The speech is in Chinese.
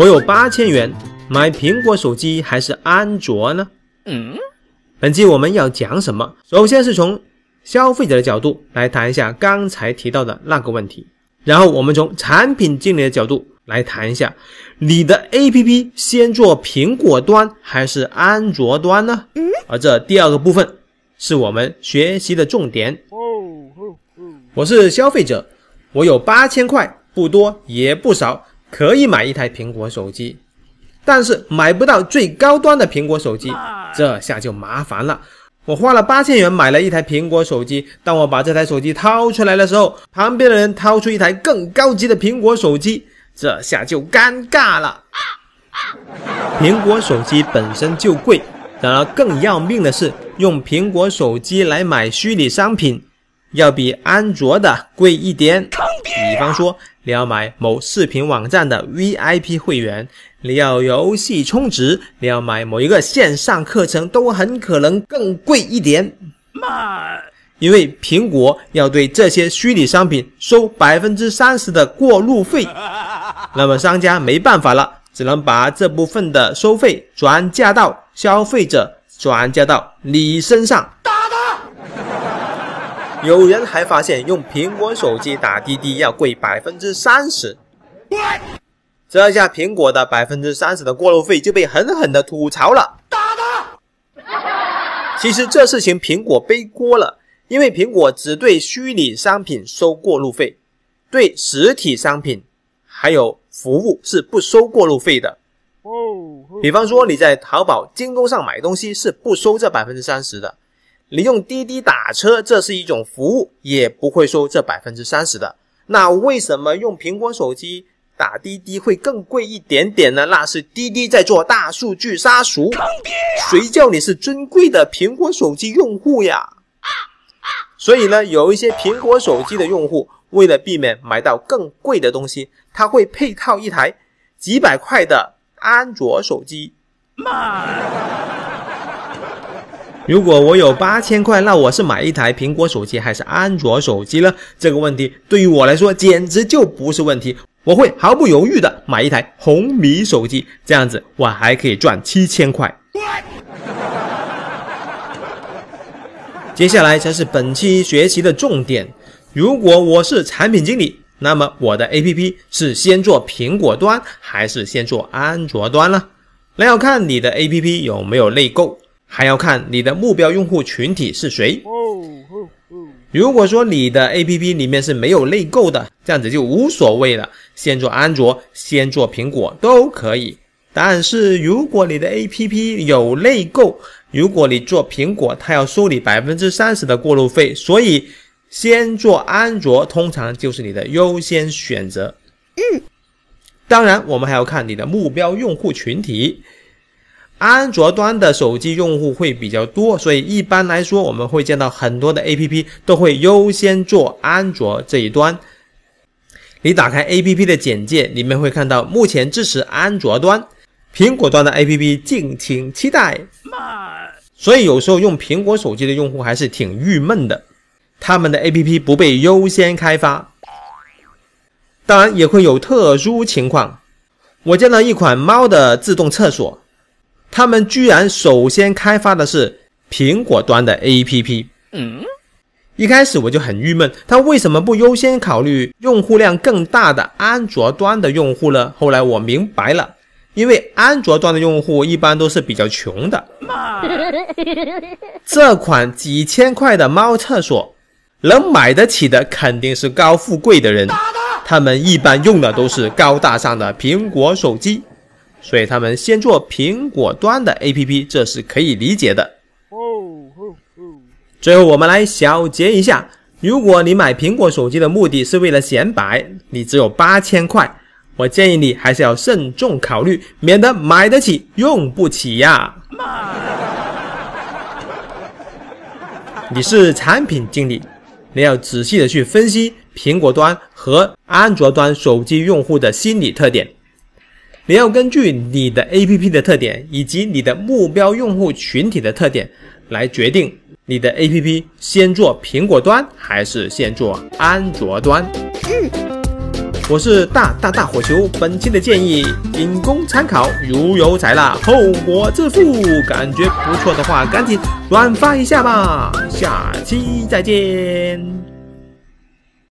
我有八千元，买苹果手机还是安卓呢？嗯，本期我们要讲什么？首先是从消费者的角度来谈一下刚才提到的那个问题，然后我们从产品经理的角度来谈一下，你的 APP 先做苹果端还是安卓端呢？而这第二个部分是我们学习的重点。我是消费者，我有八千块，不多也不少，可以买一台苹果手机，但是买不到最高端的苹果手机，这下就麻烦了。我花了八千元买了一台苹果手机，当我把这台手机掏出来的时候，旁边的人掏出一台更高级的苹果手机，这下就尴尬了。苹果手机本身就贵，然而更要命的是，用苹果手机来买虚拟商品。要比安卓的贵一点。比方说，你要买某视频网站的 VIP 会员，你要游戏充值，你要买某一个线上课程，都很可能更贵一点。嘛，因为苹果要对这些虚拟商品收百分之三十的过路费，那么商家没办法了，只能把这部分的收费转嫁到消费者，转嫁到你身上。有人还发现用苹果手机打滴滴要贵百分之三十，这下苹果的百分之三十的过路费就被狠狠的吐槽了。打他！其实这事情苹果背锅了，因为苹果只对虚拟商品收过路费，对实体商品还有服务是不收过路费的。哦，比方说你在淘宝、京东上买东西是不收这百分之三十的。你用滴滴打车，这是一种服务，也不会收这百分之三十的。那为什么用苹果手机打滴滴会更贵一点点呢？那是滴滴在做大数据杀熟。谁叫你是尊贵的苹果手机用户呀？所以呢，有一些苹果手机的用户，为了避免买到更贵的东西，他会配套一台几百块的安卓手机。妈如果我有八千块，那我是买一台苹果手机还是安卓手机呢？这个问题对于我来说简直就不是问题，我会毫不犹豫的买一台红米手机，这样子我还可以赚七千块。接下来才是本期学习的重点。如果我是产品经理，那么我的 APP 是先做苹果端还是先做安卓端呢？那要看你的 APP 有没有内购。还要看你的目标用户群体是谁。如果说你的 APP 里面是没有内购的，这样子就无所谓了，先做安卓，先做苹果都可以。但是如果你的 APP 有内购，如果你做苹果，它要收你百分之三十的过路费，所以先做安卓通常就是你的优先选择。嗯，当然我们还要看你的目标用户群体。安卓端的手机用户会比较多，所以一般来说，我们会见到很多的 APP 都会优先做安卓这一端。你打开 APP 的简介，里面会看到目前支持安卓端，苹果端的 APP 敬请期待。所以有时候用苹果手机的用户还是挺郁闷的，他们的 APP 不被优先开发。当然也会有特殊情况，我见到一款猫的自动厕所。他们居然首先开发的是苹果端的 APP，嗯，一开始我就很郁闷，他为什么不优先考虑用户量更大的安卓端的用户呢？后来我明白了，因为安卓端的用户一般都是比较穷的，这款几千块的猫厕所，能买得起的肯定是高富贵的人，他们一般用的都是高大上的苹果手机。所以他们先做苹果端的 APP，这是可以理解的。最后我们来小结一下：如果你买苹果手机的目的是为了显摆，你只有八千块，我建议你还是要慎重考虑，免得买得起用不起呀。你是产品经理，你要仔细的去分析苹果端和安卓端手机用户的心理特点。你要根据你的 APP 的特点以及你的目标用户群体的特点来决定你的 APP 先做苹果端还是先做安卓端。我是大大大火球，本期的建议仅供参考，如有采纳，后果自负。感觉不错的话，赶紧转发一下吧。下期再见。